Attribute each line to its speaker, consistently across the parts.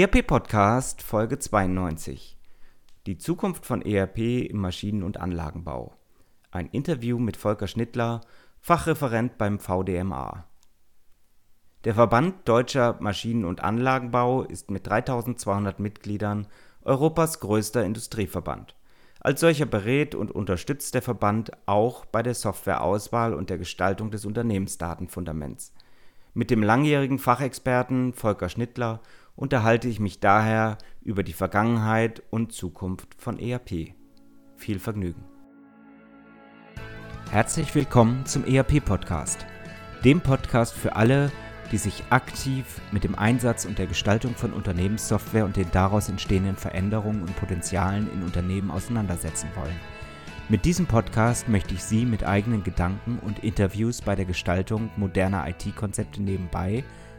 Speaker 1: ERP Podcast Folge 92. Die Zukunft von ERP im Maschinen- und Anlagenbau. Ein Interview mit Volker Schnittler, Fachreferent beim VDMA. Der Verband Deutscher Maschinen- und Anlagenbau ist mit 3200 Mitgliedern Europas größter Industrieverband. Als solcher berät und unterstützt der Verband auch bei der Softwareauswahl und der Gestaltung des Unternehmensdatenfundaments. Mit dem langjährigen Fachexperten Volker Schnittler unterhalte ich mich daher über die Vergangenheit und Zukunft von ERP. Viel Vergnügen. Herzlich willkommen zum ERP-Podcast, dem Podcast für alle, die sich aktiv mit dem Einsatz und der Gestaltung von Unternehmenssoftware und den daraus entstehenden Veränderungen und Potenzialen in Unternehmen auseinandersetzen wollen. Mit diesem Podcast möchte ich Sie mit eigenen Gedanken und Interviews bei der Gestaltung moderner IT-Konzepte nebenbei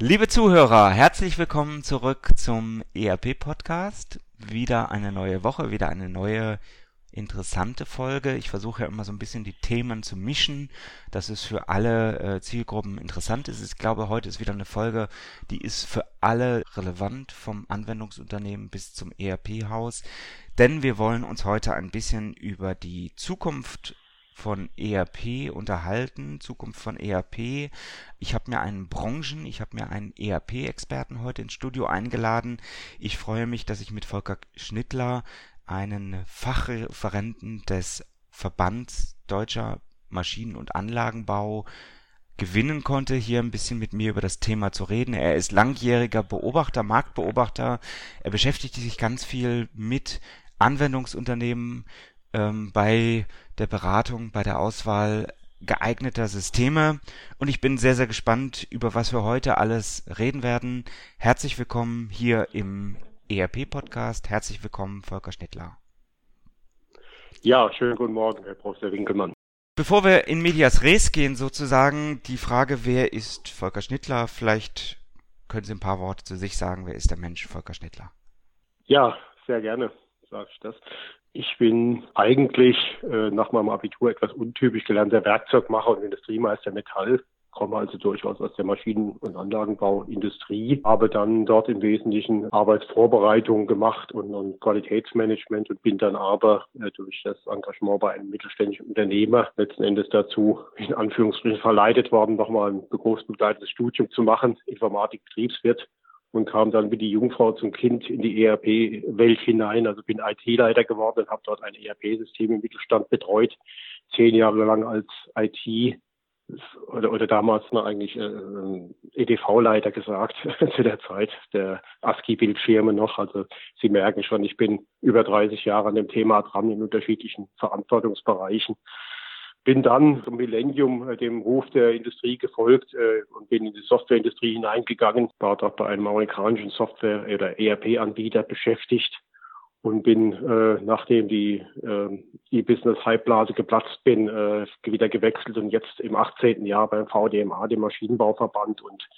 Speaker 1: Liebe Zuhörer, herzlich willkommen zurück zum ERP-Podcast. Wieder eine neue Woche, wieder eine neue interessante Folge. Ich versuche ja immer so ein bisschen die Themen zu mischen, dass es für alle äh, Zielgruppen interessant ist. Ich glaube, heute ist wieder eine Folge, die ist für alle relevant, vom Anwendungsunternehmen bis zum ERP-Haus. Denn wir wollen uns heute ein bisschen über die Zukunft von ERP unterhalten, Zukunft von ERP. Ich habe mir einen Branchen, ich habe mir einen ERP-Experten heute ins Studio eingeladen. Ich freue mich, dass ich mit Volker Schnittler einen Fachreferenten des Verbands Deutscher Maschinen- und Anlagenbau gewinnen konnte, hier ein bisschen mit mir über das Thema zu reden. Er ist langjähriger Beobachter, Marktbeobachter. Er beschäftigt sich ganz viel mit Anwendungsunternehmen, ähm, bei der Beratung, bei der Auswahl geeigneter Systeme und ich bin sehr, sehr gespannt, über was wir heute alles reden werden. Herzlich willkommen hier im ERP-Podcast. Herzlich willkommen, Volker Schnittler.
Speaker 2: Ja, schönen guten Morgen, Herr Professor Winkelmann.
Speaker 1: Bevor wir in Medias Res gehen, sozusagen, die Frage, wer ist Volker Schnittler? Vielleicht können Sie ein paar Worte zu sich sagen. Wer ist der Mensch Volker Schnittler?
Speaker 2: Ja, sehr gerne sage ich das. Ich bin eigentlich äh, nach meinem Abitur etwas untypisch gelernter Werkzeugmacher und Industriemeister Metall, komme also durchaus aus der Maschinen- und Anlagenbauindustrie, habe dann dort im Wesentlichen Arbeitsvorbereitung gemacht und, und Qualitätsmanagement und bin dann aber äh, durch das Engagement bei einem mittelständischen Unternehmer letzten Endes dazu in Anführungsstrichen verleitet worden, nochmal ein berufsbegleitendes Studium zu machen, Informatik-Betriebswirt und kam dann wie die Jungfrau zum Kind in die ERP-Welt hinein. Also bin IT-Leiter geworden und habe dort ein ERP-System im Mittelstand betreut, zehn Jahre lang als IT oder, oder damals noch eigentlich äh, EDV-Leiter gesagt zu der Zeit der ASCII-Bildschirme noch. Also Sie merken schon, ich bin über 30 Jahre an dem Thema dran in unterschiedlichen Verantwortungsbereichen bin dann zum Millennium äh, dem Ruf der Industrie gefolgt äh, und bin in die Softwareindustrie hineingegangen, war dort bei einem amerikanischen Software- oder ERP-Anbieter beschäftigt und bin, äh, nachdem die äh, E-Business-Hypeblase geplatzt bin, äh, wieder gewechselt und jetzt im 18. Jahr beim VDMA, dem Maschinenbauverband und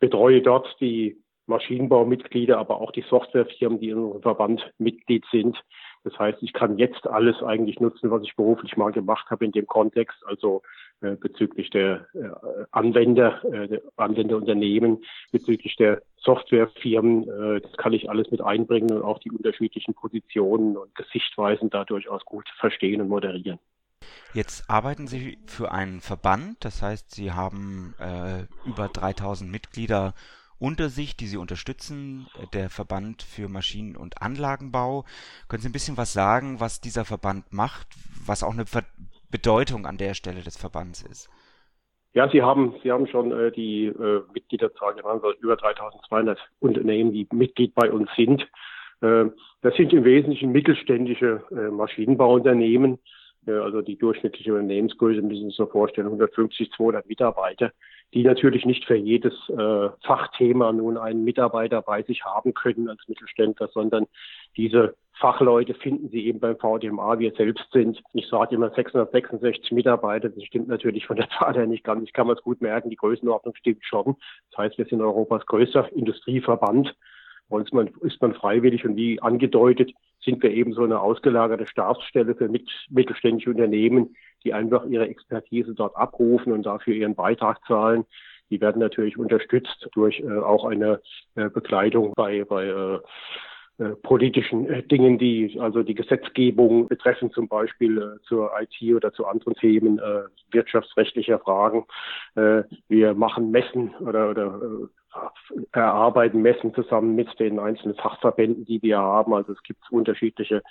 Speaker 2: betreue dort die Maschinenbaumitglieder, aber auch die Softwarefirmen, die in unserem Verband Mitglied sind. Das heißt, ich kann jetzt alles eigentlich nutzen, was ich beruflich mal gemacht habe in dem Kontext, also äh, bezüglich der äh, Anwender, äh, der Anwenderunternehmen, bezüglich der Softwarefirmen. Äh, das kann ich alles mit einbringen und auch die unterschiedlichen Positionen und Gesichtweisen da durchaus gut verstehen und moderieren.
Speaker 1: Jetzt arbeiten Sie für einen Verband, das heißt, Sie haben äh, über 3000 Mitglieder unter sich, die Sie unterstützen, der Verband für Maschinen- und Anlagenbau. Können Sie ein bisschen was sagen, was dieser Verband macht, was auch eine Bedeutung an der Stelle des Verbands ist?
Speaker 2: Ja, Sie haben, Sie haben schon äh, die äh, Mitgliederzahl genannt, also über 3200 Unternehmen, die Mitglied bei uns sind. Äh, das sind im Wesentlichen mittelständische äh, Maschinenbauunternehmen, Also die durchschnittliche Unternehmensgröße müssen Sie sich so vorstellen, 150, 200 Mitarbeiter, die natürlich nicht für jedes äh, Fachthema nun einen Mitarbeiter bei sich haben können als Mittelständler, sondern diese Fachleute finden Sie eben beim VDMA. Wir selbst sind, ich sage immer 666 Mitarbeiter. Das stimmt natürlich von der Zahl her nicht ganz. Ich kann man es gut merken. Die Größenordnung stimmt schon. Das heißt, wir sind Europas größter Industrieverband. Bei ist man freiwillig und wie angedeutet sind wir eben so eine ausgelagerte Stabsstelle für mittelständische Unternehmen, die einfach ihre Expertise dort abrufen und dafür ihren Beitrag zahlen. Die werden natürlich unterstützt durch äh, auch eine äh, Begleitung bei, bei äh, äh, politischen äh, Dingen, die also die Gesetzgebung betreffen, zum Beispiel äh, zur IT oder zu anderen Themen wirtschaftsrechtlicher Fragen. Wir machen Messen oder, oder erarbeiten Messen zusammen mit den einzelnen Fachverbänden, die wir haben. Also es gibt unterschiedliche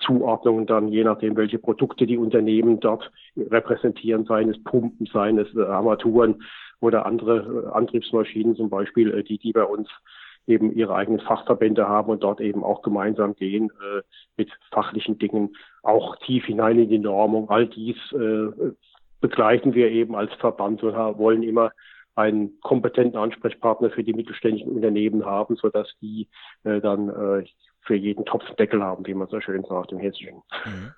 Speaker 2: Zuordnungen dann, je nachdem, welche Produkte die Unternehmen dort repräsentieren, seien es Pumpen, seien es Armaturen oder andere Antriebsmaschinen zum Beispiel, die die bei uns eben ihre eigenen Fachverbände haben und dort eben auch gemeinsam gehen äh, mit fachlichen Dingen, auch tief hinein in die Normung. All dies äh, begleiten wir eben als Verband und wollen immer einen kompetenten Ansprechpartner für die mittelständischen Unternehmen haben, sodass die äh, dann äh, für jeden Topf einen Deckel haben, wie man so schön sagt im Hessischen. Mhm.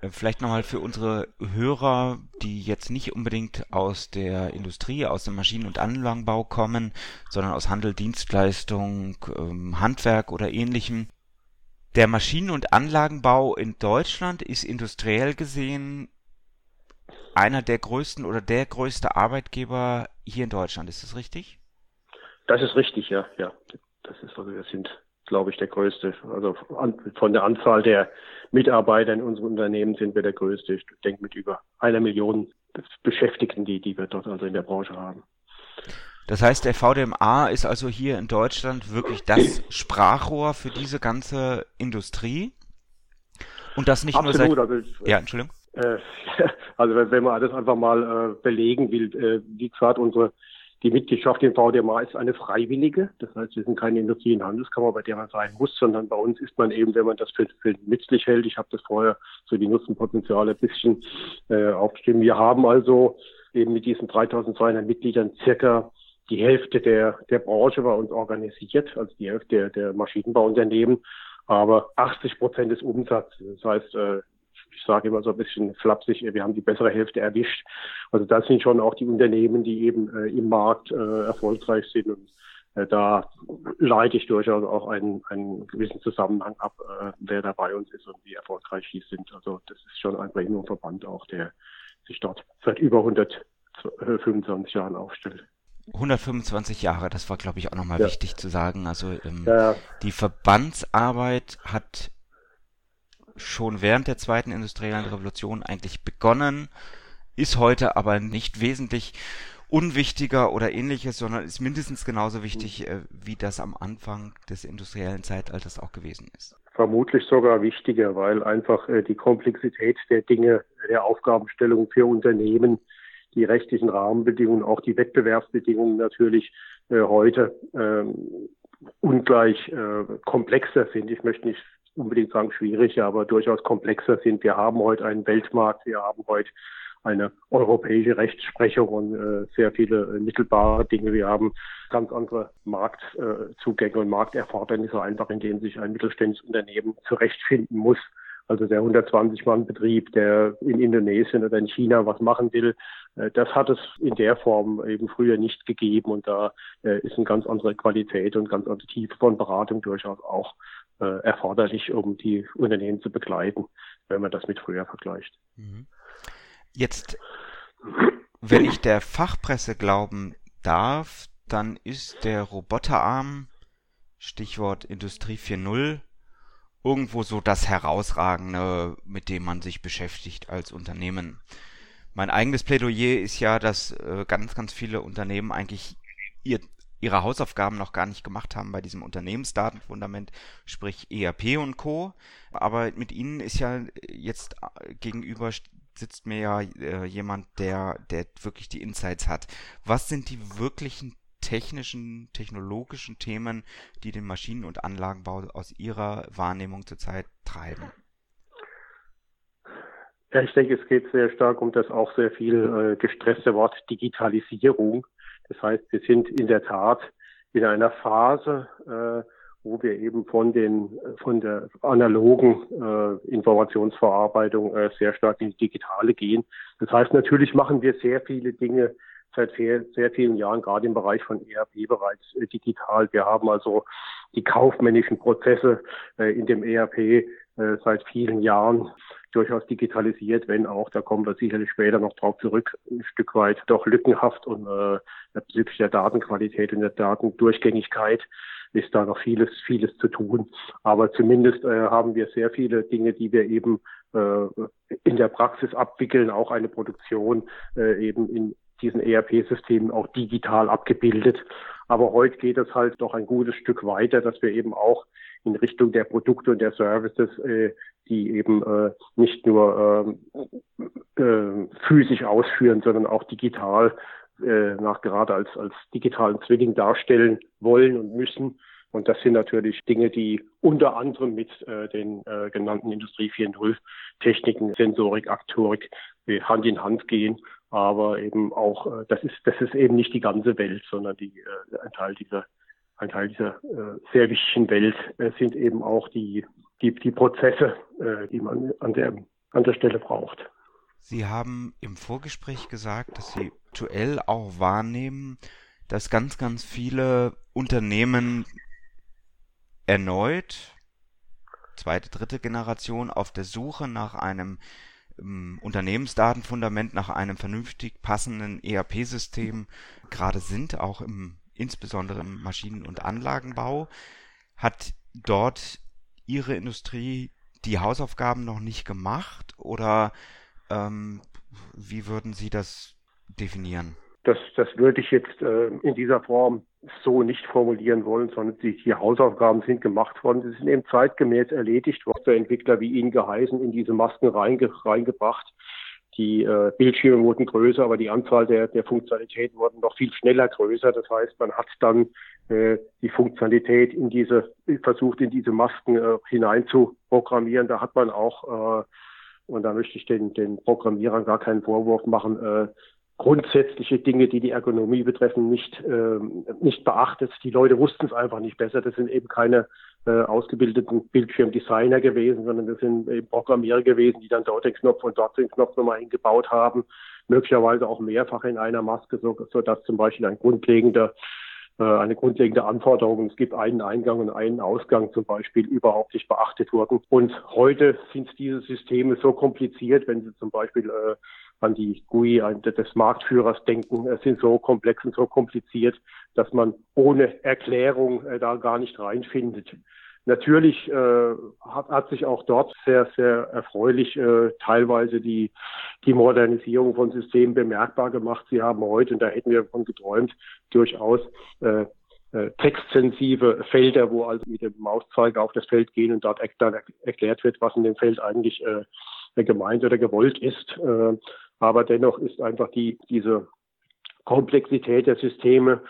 Speaker 1: Äh, vielleicht nochmal für unsere Hörer, die jetzt nicht unbedingt aus der Industrie, aus dem Maschinen- und Anlagenbau kommen, sondern aus Handel, Dienstleistung, ähm, Handwerk oder ähnlichem. Der Maschinen- und Anlagenbau in Deutschland ist industriell gesehen einer der größten oder der größte Arbeitgeber hier in Deutschland. Ist das richtig?
Speaker 2: Das ist richtig, ja, ja. Das ist also, wir sind glaube ich, der größte. Also von der Anzahl der Mitarbeiter in unserem Unternehmen sind wir der größte. Ich denke mit über einer Million Beschäftigten, die, die wir dort also in der Branche haben.
Speaker 1: Das heißt, der VDMA ist also hier in Deutschland wirklich das Sprachrohr für diese ganze Industrie. Und das nicht
Speaker 2: Absolut,
Speaker 1: nur seit...
Speaker 2: Also, ja, Entschuldigung. Äh, also wenn man das einfach mal äh, belegen will, äh, wie gesagt, unsere die Mitgliedschaft im VDMA ist eine freiwillige. Das heißt, wir sind keine Industrie- und Handelskammer, bei der man sein muss, sondern bei uns ist man eben, wenn man das für, für nützlich hält. Ich habe das vorher so die Nutzenpotenziale ein bisschen äh, aufgeschrieben. Wir haben also eben mit diesen 3200 Mitgliedern circa die Hälfte der, der Branche bei uns organisiert, also die Hälfte der, der Maschinenbauunternehmen, aber 80 Prozent des Umsatzes. Das heißt, äh, ich sage immer so ein bisschen flapsig, wir haben die bessere Hälfte erwischt. Also das sind schon auch die Unternehmen, die eben äh, im Markt äh, erfolgreich sind und äh, da leite ich durchaus auch einen, einen gewissen Zusammenhang ab, äh, wer da bei uns ist und wie erfolgreich die sind. Also das ist schon ein Premium-Verband auch, der sich dort seit über 125 Jahren aufstellt.
Speaker 1: 125 Jahre, das war, glaube ich, auch nochmal ja. wichtig zu sagen. Also ähm, ja. die Verbandsarbeit hat schon während der zweiten industriellen Revolution eigentlich begonnen, ist heute aber nicht wesentlich unwichtiger oder ähnliches, sondern ist mindestens genauso wichtig, äh, wie das am Anfang des industriellen Zeitalters auch gewesen ist.
Speaker 2: Vermutlich sogar wichtiger, weil einfach äh, die Komplexität der Dinge, der Aufgabenstellung für Unternehmen, die rechtlichen Rahmenbedingungen, auch die Wettbewerbsbedingungen natürlich äh, heute ähm, ungleich äh, komplexer sind. Ich möchte nicht unbedingt sagen schwierig, aber durchaus komplexer sind. Wir haben heute einen Weltmarkt, wir haben heute eine europäische Rechtsprechung und äh, sehr viele äh, mittelbare Dinge. Wir haben ganz andere Marktzugänge äh, und Markterfordernisse, einfach in denen sich ein mittelständisches Unternehmen zurechtfinden muss. Also der 120-Mann-Betrieb, der in Indonesien oder in China was machen will, äh, das hat es in der Form eben früher nicht gegeben. Und da äh, ist eine ganz andere Qualität und ganz andere Tiefe von Beratung durchaus auch äh, erforderlich, um die Unternehmen zu begleiten, wenn man das mit früher vergleicht. Mhm.
Speaker 1: Jetzt, wenn ich der Fachpresse glauben darf, dann ist der Roboterarm, Stichwort Industrie 4.0, irgendwo so das Herausragende, mit dem man sich beschäftigt als Unternehmen. Mein eigenes Plädoyer ist ja, dass äh, ganz, ganz viele Unternehmen eigentlich ihr ihre Hausaufgaben noch gar nicht gemacht haben bei diesem Unternehmensdatenfundament, sprich ERP und Co. Aber mit ihnen ist ja jetzt äh, gegenüber sitzt mir ja äh, jemand, der, der wirklich die Insights hat. Was sind die wirklichen technischen, technologischen Themen, die den Maschinen- und Anlagenbau aus Ihrer Wahrnehmung zurzeit treiben?
Speaker 2: Ja, ich denke, es geht sehr stark um das auch sehr viel äh, gestresste Wort Digitalisierung. Das heißt, wir sind in der Tat in einer Phase, äh, wo wir eben von den von der analogen äh, Informationsverarbeitung äh, sehr stark in die digitale gehen. Das heißt, natürlich machen wir sehr viele Dinge seit sehr, sehr vielen Jahren, gerade im Bereich von ERP bereits äh, digital. Wir haben also die kaufmännischen Prozesse äh, in dem ERP äh, seit vielen Jahren durchaus digitalisiert, wenn auch, da kommen wir sicherlich später noch drauf zurück, ein Stück weit doch lückenhaft und äh, bezüglich der Datenqualität und der Datendurchgängigkeit ist da noch vieles, vieles zu tun. Aber zumindest äh, haben wir sehr viele Dinge, die wir eben äh, in der Praxis abwickeln, auch eine Produktion äh, eben in diesen ERP-Systemen auch digital abgebildet. Aber heute geht es halt doch ein gutes Stück weiter, dass wir eben auch in Richtung der Produkte und der Services, äh, die eben äh, nicht nur äh, äh, physisch ausführen, sondern auch digital äh, nach gerade als, als digitalen Zwilling darstellen wollen und müssen. Und das sind natürlich Dinge, die unter anderem mit äh, den äh, genannten Industrie 4.0 Techniken, Sensorik, Aktorik äh, Hand in Hand gehen. Aber eben auch, äh, das ist, das ist eben nicht die ganze Welt, sondern die, äh, ein Teil dieser, ein Teil dieser äh, sehr wichtigen Welt sind eben auch die, die, die Prozesse, die man an der, an der Stelle braucht.
Speaker 1: Sie haben im Vorgespräch gesagt, dass Sie aktuell auch wahrnehmen, dass ganz, ganz viele Unternehmen erneut, zweite, dritte Generation, auf der Suche nach einem Unternehmensdatenfundament, nach einem vernünftig passenden ERP-System gerade sind, auch im, insbesondere im Maschinen- und Anlagenbau. Hat dort Ihre Industrie die Hausaufgaben noch nicht gemacht oder ähm, wie würden Sie das definieren?
Speaker 2: Das, das würde ich jetzt äh, in dieser Form so nicht formulieren wollen, sondern die, die Hausaufgaben sind gemacht worden. Sie sind eben zeitgemäß erledigt worden. Der Entwickler, wie Ihnen geheißen, in diese Masken reinge, reingebracht. Die äh, Bildschirme wurden größer, aber die Anzahl der, der Funktionalitäten wurden noch viel schneller größer. Das heißt, man hat dann äh, die Funktionalität in diese, versucht in diese Masken äh, hinein zu programmieren. Da hat man auch, äh, und da möchte ich den, den Programmierern gar keinen Vorwurf machen, äh, grundsätzliche Dinge, die die Ergonomie betreffen, nicht, äh, nicht beachtet. Die Leute wussten es einfach nicht besser. Das sind eben keine äh, ausgebildeten Bildschirmdesigner gewesen, sondern das sind eben Programmierer gewesen, die dann dort den Knopf und dort den Knopf nochmal hingebaut haben, möglicherweise auch mehrfach in einer Maske, so, so dass zum Beispiel ein grundlegender äh, eine grundlegende Anforderung. Es gibt einen Eingang und einen Ausgang zum Beispiel überhaupt nicht beachtet wurden. Und heute sind diese Systeme so kompliziert, wenn Sie zum Beispiel äh, an die GUI des Marktführers denken, sind so komplex und so kompliziert, dass man ohne Erklärung äh, da gar nicht reinfindet. Natürlich äh, hat, hat sich auch dort sehr, sehr erfreulich äh, teilweise die, die Modernisierung von Systemen bemerkbar gemacht. Sie haben heute, und da hätten wir von geträumt, durchaus äh, äh, textsensive Felder, wo also mit dem Mauszeiger auf das Feld gehen und dort dann erklärt wird, was in dem Feld eigentlich äh, gemeint oder gewollt ist. Äh, aber dennoch ist einfach die, diese Komplexität der Systeme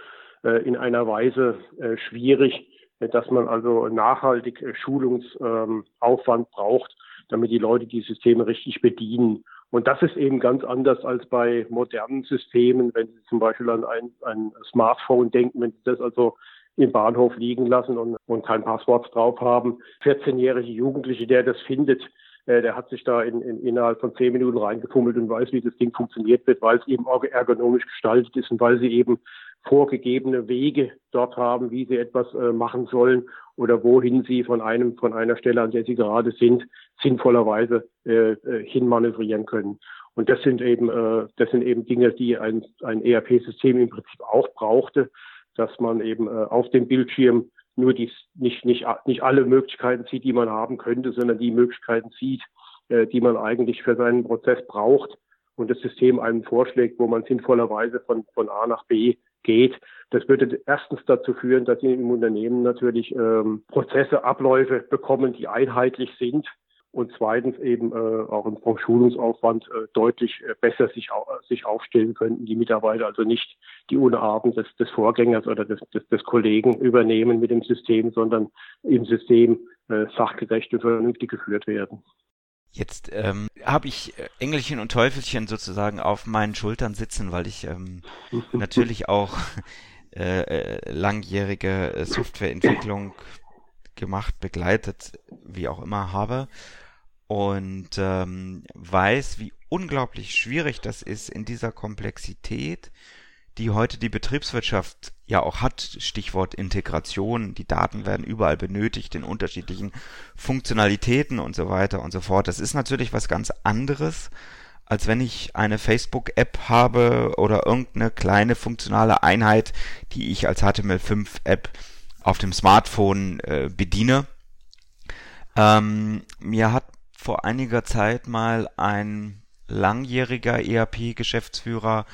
Speaker 2: äh, in einer Weise äh, schwierig, dass man also nachhaltig äh, Schulungsaufwand ähm, braucht, damit die Leute die Systeme richtig bedienen. Und das ist eben ganz anders als bei modernen Systemen, wenn Sie zum Beispiel an ein, ein Smartphone denken, wenn Sie das also im Bahnhof liegen lassen und, und kein Passwort drauf haben. 14-jährige Jugendliche, der das findet, äh, der hat sich da in, in, innerhalb von zehn Minuten reingefummelt und weiß, wie das Ding funktioniert wird, weil es eben ergonomisch gestaltet ist und weil sie eben vorgegebene Wege dort haben, wie sie etwas äh, machen sollen oder wohin sie von einem von einer Stelle, an der sie gerade sind, sinnvollerweise äh, äh hinmanövrieren können. Und das sind eben äh, das sind eben Dinge, die ein, ein ERP-System im Prinzip auch brauchte, dass man eben äh, auf dem Bildschirm nur die, nicht, nicht, nicht alle Möglichkeiten sieht, die man haben könnte, sondern die Möglichkeiten sieht, äh, die man eigentlich für seinen Prozess braucht und das System einem vorschlägt, wo man sinnvollerweise von, von A nach B geht. Das würde erstens dazu führen, dass Sie im Unternehmen natürlich ähm, Prozesse, Abläufe bekommen, die einheitlich sind und zweitens eben äh, auch im Schulungsaufwand äh, deutlich äh, besser sich, sich aufstellen könnten, die Mitarbeiter also nicht die Unarten des, des Vorgängers oder des, des, des Kollegen übernehmen mit dem System, sondern im System sachgerecht und vernünftig geführt werden.
Speaker 1: Jetzt ähm, habe ich Engelchen und Teufelchen sozusagen auf meinen Schultern sitzen, weil ich ähm, natürlich auch äh, äh, langjährige äh, Softwareentwicklung gemacht, begleitet, wie auch immer habe und ähm, weiß, wie unglaublich schwierig das ist in dieser Komplexität, die heute die Betriebswirtschaft ja auch hat. Stichwort Integration. Die Daten werden überall benötigt in unterschiedlichen Funktionalitäten und so weiter und so fort. Das ist natürlich was ganz anderes, als wenn ich eine Facebook-App habe oder irgendeine kleine funktionale Einheit, die ich als HTML5-App auf dem Smartphone äh, bediene. Ähm, mir hat vor einiger Zeit mal ein langjähriger ERP-Geschäftsführer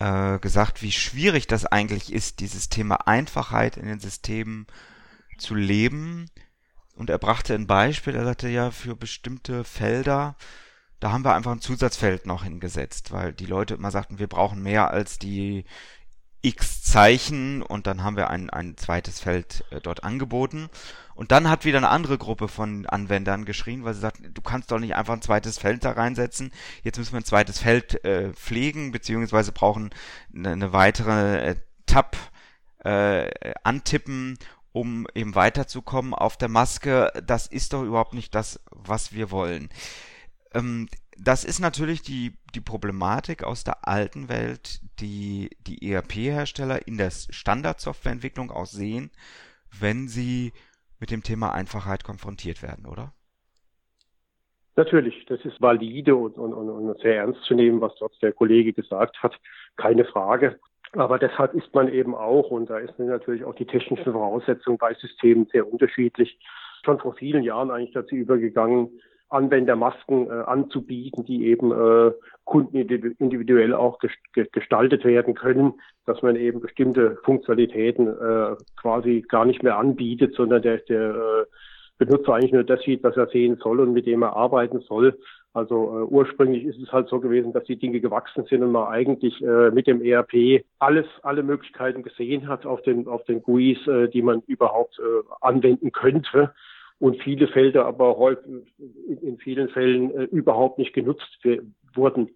Speaker 1: äh, gesagt, wie schwierig das eigentlich ist, dieses Thema Einfachheit in den Systemen zu leben. Und er brachte ein Beispiel, er sagte ja, für bestimmte Felder, da haben wir einfach ein Zusatzfeld noch hingesetzt, weil die Leute immer sagten, wir brauchen mehr als die x Zeichen und dann haben wir ein, ein zweites Feld äh, dort angeboten. Und dann hat wieder eine andere Gruppe von Anwendern geschrien, weil sie sagten, du kannst doch nicht einfach ein zweites Feld da reinsetzen. Jetzt müssen wir ein zweites Feld äh, pflegen, beziehungsweise brauchen eine, eine weitere äh, Tab äh, antippen, um eben weiterzukommen auf der Maske. Das ist doch überhaupt nicht das, was wir wollen. Ähm, das ist natürlich die, die Problematik aus der alten Welt, die die ERP-Hersteller in der Standardsoftwareentwicklung auch sehen, wenn sie mit dem Thema Einfachheit konfrontiert werden, oder?
Speaker 2: Natürlich, das ist valide und, und, und sehr ernst zu nehmen, was dort der Kollege gesagt hat, keine Frage. Aber deshalb ist man eben auch, und da ist natürlich auch die technischen Voraussetzungen bei Systemen sehr unterschiedlich, schon vor vielen Jahren eigentlich dazu übergegangen, Anwendermasken äh, anzubieten, die eben äh, Kunden individuell auch gestaltet werden können, dass man eben bestimmte Funktionalitäten äh, quasi gar nicht mehr anbietet, sondern der, der äh, Benutzer eigentlich nur das sieht, was er sehen soll und mit dem er arbeiten soll. Also äh, ursprünglich ist es halt so gewesen, dass die Dinge gewachsen sind und man eigentlich äh, mit dem ERP alles, alle Möglichkeiten gesehen hat auf den, auf den GUIs, äh, die man überhaupt äh, anwenden könnte und viele Felder aber häufig in vielen Fällen äh, überhaupt nicht genutzt wurden.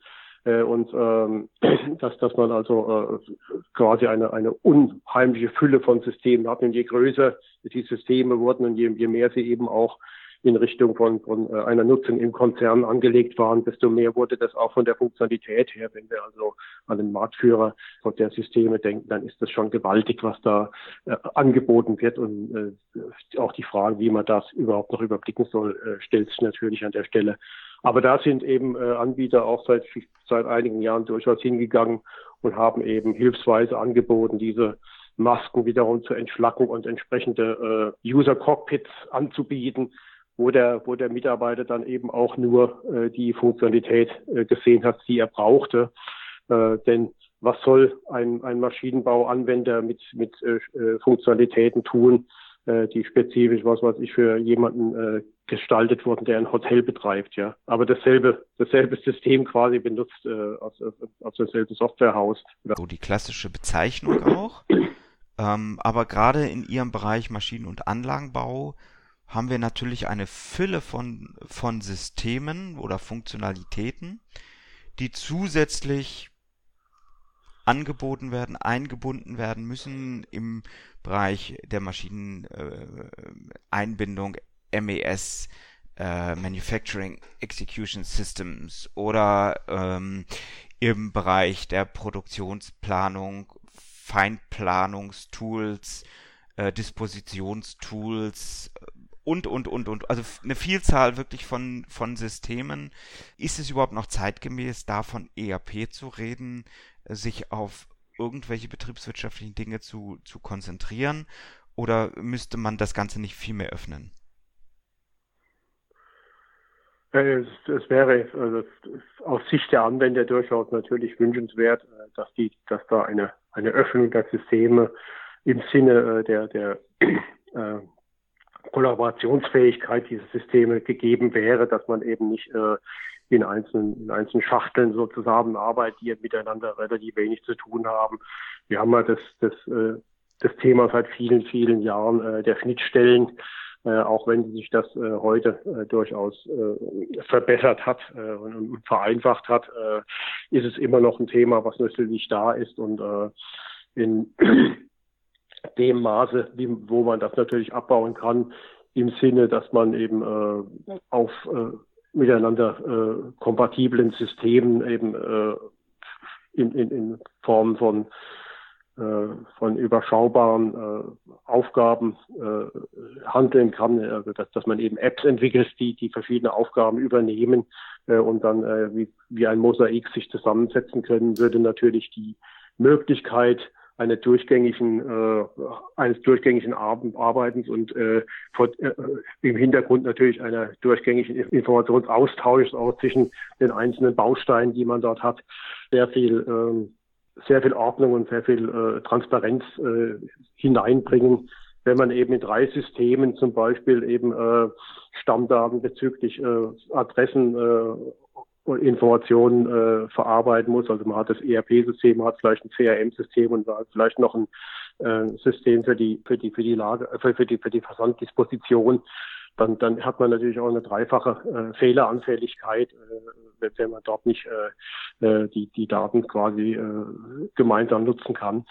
Speaker 2: Äh, und ähm, dass, dass man also äh, quasi eine, eine unheimliche Fülle von Systemen hat. Und je größer die Systeme wurden und je, je mehr sie eben auch in Richtung von, von äh, einer Nutzung im Konzern angelegt waren, desto mehr wurde das auch von der Funktionalität her. Wenn wir also an den Marktführer von der Systeme denken, dann ist das schon gewaltig, was da äh, angeboten wird. Und äh, auch die Frage, wie man das überhaupt noch überblicken soll, äh, stellt sich natürlich an der Stelle. Aber da sind eben äh, Anbieter auch seit, seit einigen Jahren durchaus hingegangen und haben eben hilfsweise angeboten, diese Masken wiederum zur Entschlackung und entsprechende äh, User Cockpits anzubieten, wo der, wo der Mitarbeiter dann eben auch nur äh, die Funktionalität äh, gesehen hat, die er brauchte. Äh, denn was soll ein, ein Maschinenbauanwender mit, mit äh, äh Funktionalitäten tun, äh, die spezifisch, was weiß ich, für jemanden äh, gestaltet wurden, der ein Hotel betreibt, ja. Aber dasselbe, dasselbe System quasi benutzt, äh, aus, aus derselben Softwarehaus.
Speaker 1: So die klassische Bezeichnung auch. ähm, aber gerade in Ihrem Bereich Maschinen- und Anlagenbau haben wir natürlich eine Fülle von, von Systemen oder Funktionalitäten, die zusätzlich angeboten werden, eingebunden werden müssen im Bereich der Maschineneinbindung, MES, äh, Manufacturing Execution Systems oder ähm, im Bereich der Produktionsplanung, Feinplanungstools, äh, Dispositionstools, und, und, und, und. Also eine Vielzahl wirklich von, von Systemen. Ist es überhaupt noch zeitgemäß, da von ERP zu reden, sich auf irgendwelche betriebswirtschaftlichen Dinge zu, zu konzentrieren? Oder müsste man das Ganze nicht viel mehr öffnen?
Speaker 2: Äh, es, es wäre also aus Sicht der Anwender durchaus natürlich wünschenswert, äh, dass die, dass da eine, eine Öffnung der Systeme im Sinne äh, der, der äh, Kollaborationsfähigkeit dieser Systeme gegeben wäre, dass man eben nicht äh, in einzelnen, in einzelnen Schachteln so zusammenarbeitet, die miteinander relativ wenig zu tun haben. Wir haben ja das, das, äh, das Thema seit vielen, vielen Jahren äh, der Schnittstellen, äh, auch wenn sich das äh, heute äh, durchaus äh, verbessert hat äh, und, vereinfacht hat, äh, ist es immer noch ein Thema, was natürlich da ist und in dem Maße, wie, wo man das natürlich abbauen kann, im Sinne, dass man eben auf miteinander kompatiblen Systemen eben in, in, in Form von äh, von überschaubaren äh, Aufgaben äh, handeln kann, also dass, dass man eben Apps entwickelt, die die verschiedene Aufgaben übernehmen äh, und dann äh, wie, wie ein Mosaik sich zusammensetzen können, würde natürlich die Möglichkeit einer durchgängigen, äh, eines durchgängigen Arbeitens und äh, vor, äh, im Hintergrund natürlich einer durchgängigen Informationsaustauschs auch zwischen den einzelnen Bausteinen, die man dort hat, sehr viel ähm, sehr viel Ordnung und sehr viel äh, Transparenz äh, hineinbringen, wenn man eben in drei Systemen zum Beispiel eben äh, Stammdaten bezüglich äh, Adressen äh, Informationen äh, verarbeiten muss. Also man hat das ERP-System, man hat vielleicht ein CRM-System und vielleicht noch ein äh, System für die für die für die Lage für, für die für die Versanddisposition dann, dann hat man natürlich auch eine dreifache äh, Fehleranfälligkeit, äh, wenn man dort nicht äh, äh, die, die Daten quasi äh, gemeinsam nutzen kann.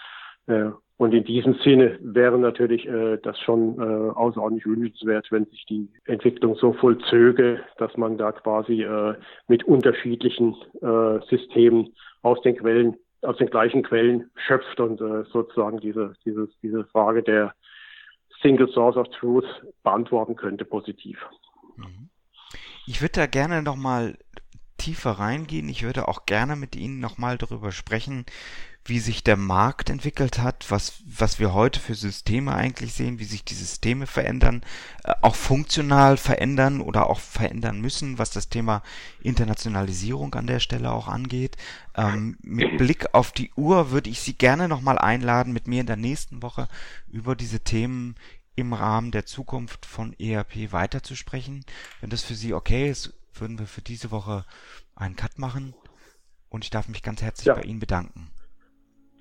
Speaker 2: Äh, und in diesem Sinne wäre natürlich äh, das schon äh, außerordentlich wünschenswert, wenn sich die Entwicklung so vollzöge, dass man da quasi äh, mit unterschiedlichen äh, Systemen aus den Quellen, aus den gleichen Quellen schöpft und äh, sozusagen diese, dieses, diese Frage der Single Source of Truth beantworten könnte, positiv.
Speaker 1: Ich würde da gerne nochmal tiefer reingehen. Ich würde auch gerne mit Ihnen nochmal darüber sprechen, wie sich der Markt entwickelt hat, was, was wir heute für Systeme eigentlich sehen, wie sich die Systeme verändern, äh, auch funktional verändern oder auch verändern müssen, was das Thema Internationalisierung an der Stelle auch angeht. Ähm, mit Blick auf die Uhr würde ich Sie gerne nochmal einladen, mit mir in der nächsten Woche über diese Themen im Rahmen der Zukunft von ERP weiterzusprechen. Wenn das für Sie okay ist, würden wir für diese Woche einen Cut machen. Und ich darf mich ganz herzlich ja. bei Ihnen bedanken.